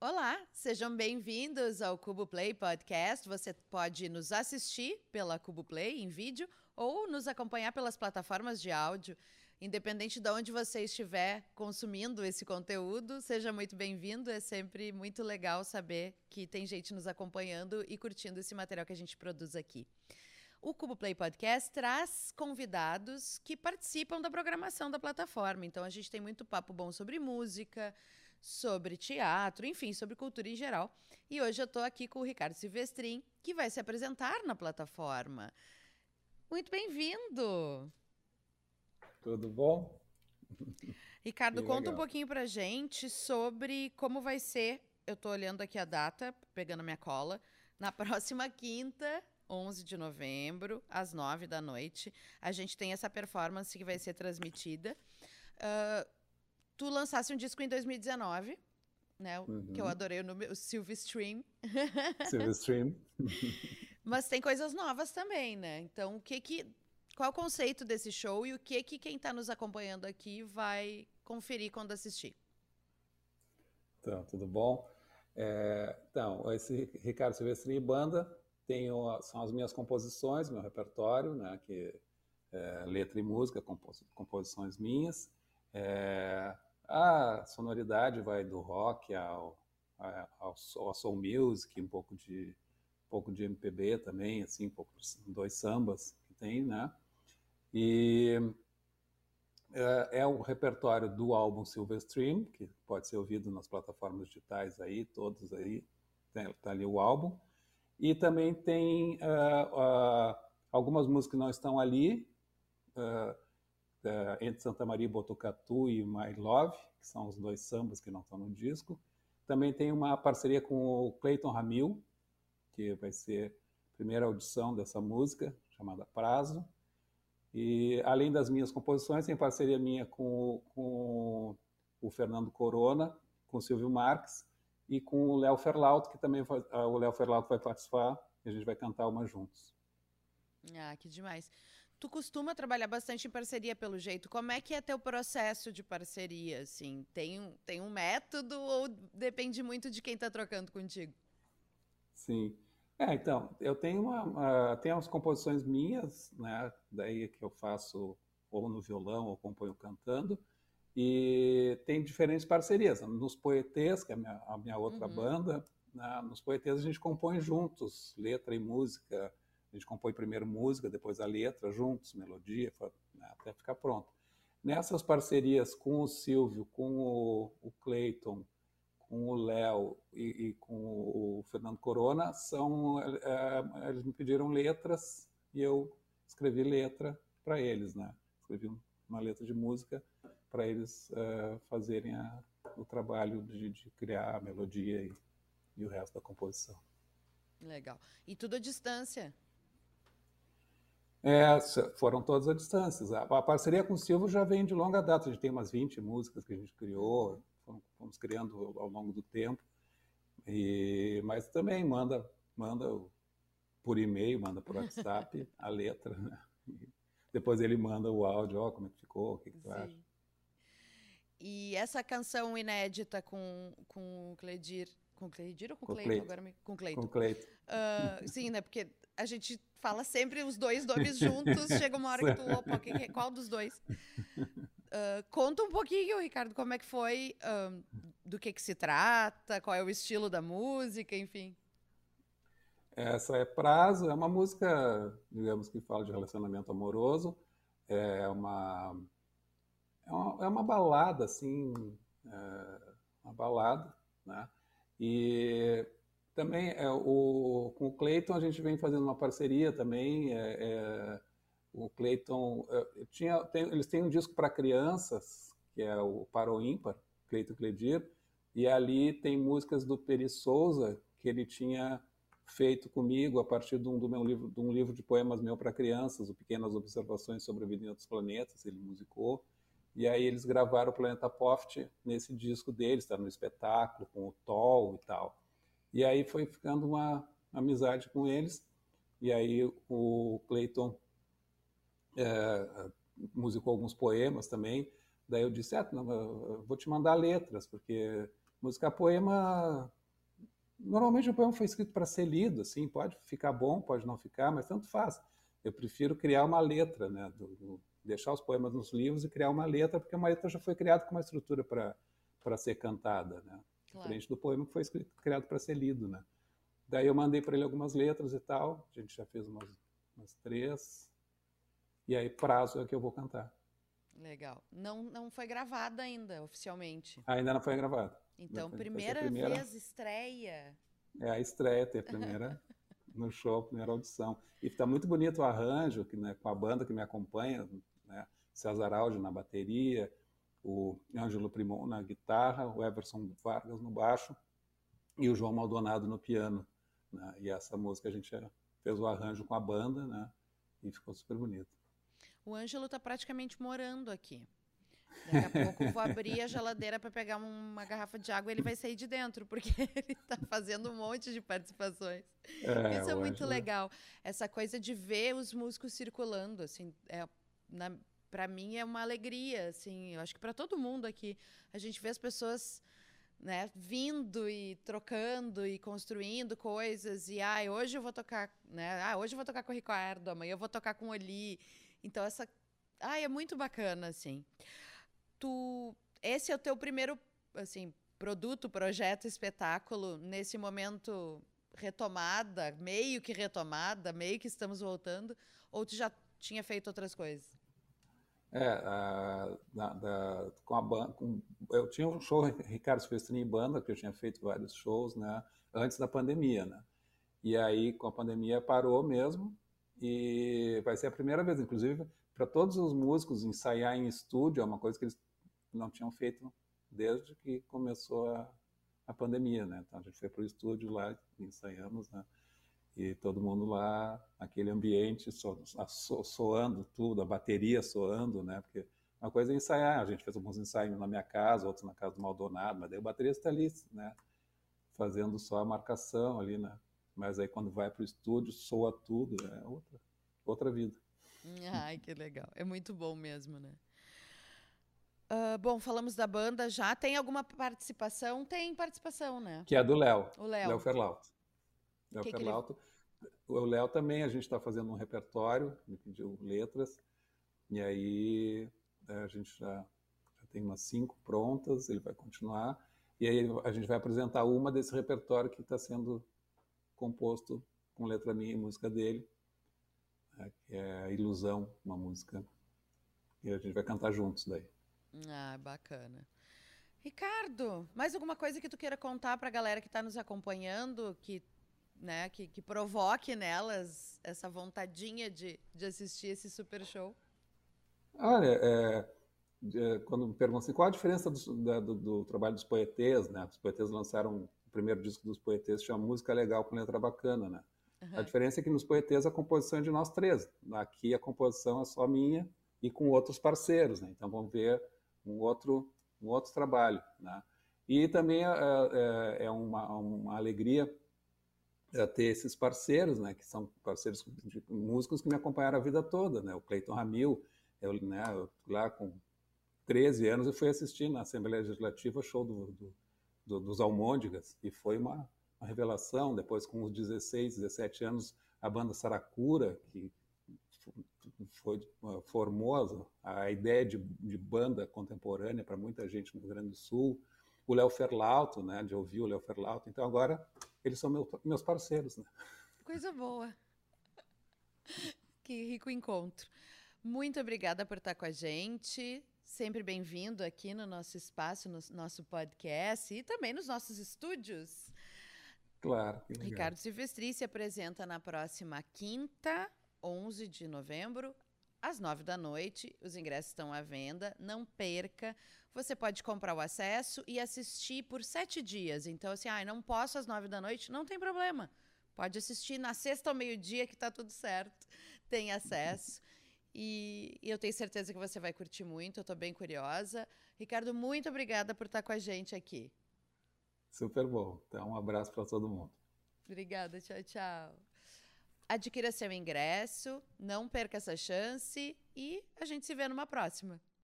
Olá, sejam bem-vindos ao Cubo Play Podcast. Você pode nos assistir pela Cubo Play em vídeo ou nos acompanhar pelas plataformas de áudio. Independente de onde você estiver consumindo esse conteúdo, seja muito bem-vindo. É sempre muito legal saber que tem gente nos acompanhando e curtindo esse material que a gente produz aqui. O Cubo Play Podcast traz convidados que participam da programação da plataforma. Então a gente tem muito papo bom sobre música, sobre teatro, enfim, sobre cultura em geral. E hoje eu estou aqui com o Ricardo Silvestrin, que vai se apresentar na plataforma. Muito bem-vindo! Tudo bom? Ricardo, conta um pouquinho pra gente sobre como vai ser. Eu estou olhando aqui a data, pegando a minha cola. Na próxima quinta, 11 de novembro, às 9 da noite, a gente tem essa performance que vai ser transmitida. Uh, tu lançaste um disco em 2019, né? Uhum. Que eu adorei o nome, o Silverstream. Silverstream. Mas tem coisas novas também, né? Então, o que que qual o conceito desse show e o que que quem está nos acompanhando aqui vai conferir quando assistir? Então, tudo bom? É, então, esse Ricardo Silvestrini Banda tem, são as minhas composições, meu repertório, né, que é, letra e música, compos, composições minhas. É, a sonoridade vai do rock ao, ao, ao soul music, um pouco de um pouco de MPB também, assim, um pouco dois sambas que tem, né? E é, é, o repertório do álbum Silverstream, que pode ser ouvido nas plataformas digitais aí, todos aí, tem, tá ali o álbum. E também tem uh, uh, algumas músicas que não estão ali, uh, entre Santa Maria Botucatu e My Love, que são os dois sambas que não estão no disco. Também tem uma parceria com o Clayton Ramil, que vai ser a primeira audição dessa música, chamada Prazo. E além das minhas composições, tem parceria minha com, com o Fernando Corona, com o Silvio Marques e com o Léo Ferlaut, que também vai, ah, o Léo Ferlaut vai participar e a gente vai cantar uma juntos. Ah, que demais. Tu costuma trabalhar bastante em parceria, pelo jeito. Como é que é teu processo de parceria? Assim, tem, tem um método ou depende muito de quem está trocando contigo? Sim. É, então, eu tenho uma, uma tenho umas composições minhas, né, daí que eu faço ou no violão ou componho cantando, e tem diferentes parcerias. Nos Poetês, que é a minha, a minha outra uhum. banda, né, nos Poetês a gente compõe juntos, letra e música, a gente compõe primeiro música, depois a letra, juntos, melodia, né, até ficar pronto. Nessas parcerias com o Silvio, com o, o Clayton, com o Léo e, e, com o Fernando Corona são é, eles me pediram letras e eu escrevi letra para eles, né? Escrevi uma letra de música para eles é, fazerem a, o trabalho de, de, criar a melodia e, e, o resto da composição. Legal. E tudo à distância? É, foram todas à distância. A, a parceria com o Silvio já vem de longa data. A gente tem umas 20 músicas que a gente criou, fomos criando ao longo do tempo. E, mas também manda, manda por e-mail, manda por WhatsApp a letra, né? Depois ele manda o áudio, ó, como é que ficou, o que, que tu acha. E essa canção inédita com, com o Cledir, com Cledir ou com, com Cleiton? Agora me... Com Cleiton. Com Cleiton. Uh, sim, né? Porque a gente fala sempre os dois nomes juntos, chega uma hora que tu, opa, qual dos dois? Uh, conta um pouquinho, Ricardo, como é que foi, uh, do que, que se trata, qual é o estilo da música, enfim. Essa é Prazo, é uma música, digamos que fala de relacionamento amoroso, é uma, é uma, é uma balada, assim, é uma balada, né? E também é, o, com o Clayton a gente vem fazendo uma parceria também, é, é o Clayton uh, tinha, tem, eles têm um disco para crianças que é o Para o Ímpar, Clayton Cledir, e ali tem músicas do Peri Souza que ele tinha feito comigo a partir de um, do meu livro, de um livro de poemas meu para crianças, o Pequenas Observações sobre a Vida em Outros Planetas, ele musicou. E aí eles gravaram o Planeta Poft nesse disco deles, está no espetáculo com o Tol e tal. E aí foi ficando uma amizade com eles. E aí o Clayton é, musicou alguns poemas também. Daí eu disse, ah, não, vou te mandar letras, porque Música poema. Normalmente o poema foi escrito para ser lido, assim, pode ficar bom, pode não ficar, mas tanto faz. Eu prefiro criar uma letra, né? Do, do, deixar os poemas nos livros e criar uma letra, porque uma letra já foi criada com uma estrutura para ser cantada, né? Claro. Diferente do poema que foi escrito, criado para ser lido, né? Daí eu mandei para ele algumas letras e tal, a gente já fez umas, umas três, e aí prazo é que eu vou cantar. Legal. Não, não foi gravada ainda, oficialmente. Ainda não foi gravada. Então, primeira, primeira, vez, estreia. É a estreia, ter a primeira no show, a primeira audição. E está muito bonito o arranjo, que, né, com a banda que me acompanha, né, César Aldi na bateria, o Ângelo Primon na guitarra, o Everson Vargas no baixo e o João Maldonado no piano. Né? E essa música a gente fez o arranjo com a banda, né? E ficou super bonito. O Ângelo está praticamente morando aqui. Daqui a pouco eu vou abrir a geladeira para pegar uma garrafa de água e ele vai sair de dentro, porque ele está fazendo um monte de participações. É, Isso é muito Ângelo... legal. Essa coisa de ver os músicos circulando, assim, é, para mim é uma alegria, assim. Eu acho que para todo mundo aqui, a gente vê as pessoas né, vindo e trocando e construindo coisas e ah, hoje eu vou tocar, né? Ah, hoje eu vou tocar com o Ricardo, amanhã eu vou tocar com o Oli. Então essa ah, é muito bacana assim. Tu esse é o teu primeiro assim, produto, projeto, espetáculo nesse momento retomada, meio que retomada, meio que estamos voltando, ou tu já tinha feito outras coisas? É, a, da, da, com a banda, com, eu tinha um show Ricardo Silvestrini em banda, que eu tinha feito vários shows, né, antes da pandemia, né, e aí com a pandemia parou mesmo, e vai ser a primeira vez, inclusive, para todos os músicos ensaiar em estúdio, é uma coisa que eles não tinham feito desde que começou a, a pandemia, né, então a gente foi para o estúdio lá, ensaiamos, né, e todo mundo lá, aquele ambiente so, so, soando tudo, a bateria soando, né? Porque uma coisa é ensaiar, a gente fez alguns ensaios na minha casa, outros na casa do Maldonado, mas daí o baterista está ali, né? Fazendo só a marcação ali, né? Mas aí quando vai para o estúdio, soa tudo, é outra, outra vida. Ai, que legal. É muito bom mesmo, né? Uh, bom, falamos da banda já. Tem alguma participação? Tem participação, né? Que é do Léo. O Léo. Léo Ferlauto. Léo que Ferlauto. Que ele... O Léo também, a gente está fazendo um repertório, me pediu letras, e aí é, a gente já, já tem umas cinco prontas, ele vai continuar, e aí a gente vai apresentar uma desse repertório que está sendo composto com letra minha e música dele, né, que é a Ilusão, uma música, e a gente vai cantar juntos daí. Ah, bacana. Ricardo, mais alguma coisa que tu queira contar para a galera que está nos acompanhando, que né, que, que provoque nelas essa vontadinha de, de assistir esse super show? Olha, é, é, quando me perguntam assim, qual a diferença do, da, do, do, trabalho dos poetês, né? Os poetês lançaram o primeiro disco dos poetês, chama Música Legal com Letra Bacana, né? Uhum. A diferença é que nos poetês a composição é de nós três. Aqui a composição é só minha e com outros parceiros, né? Então vamos ver um outro, um outro trabalho, né? E também é, é, é uma, uma alegria é ter esses parceiros, né, que são parceiros de músicos que me acompanharam a vida toda, né, o Cleiton Ramil, eu, né, eu, lá com 13 anos eu fui assistir na Assembleia Legislativa o show do, do, do, dos Almôndegas e foi uma, uma, revelação, depois com os 16, 17 anos a banda Saracura, que foi, formou a ideia de, de banda contemporânea para muita gente no Rio Grande do Sul, o Léo Ferlauto, né, de ouvir o Léo Ferlauto, então agora eles são meu, meus parceiros, né? Coisa boa. Que rico encontro. Muito obrigada por estar com a gente. Sempre bem-vindo aqui no nosso espaço, no nosso podcast e também nos nossos estúdios. Claro. Ricardo Silvestri se apresenta na próxima quinta, 11 de novembro, às nove da noite. Os ingressos estão à venda. Não perca. Você pode comprar o acesso e assistir por sete dias. Então, assim, ah, não posso às nove da noite, não tem problema. Pode assistir na sexta ao meio-dia, que está tudo certo. Tem acesso. E, e, eu tenho certeza que você vai curtir muito. Eu estou bem curiosa. Ricardo, muito obrigada por estar com a gente aqui. Super bom. Então, um abraço para todo mundo. Obrigada. Tchau, tchau. Adquira seu ingresso, não perca essa chance e a gente se vê numa próxima.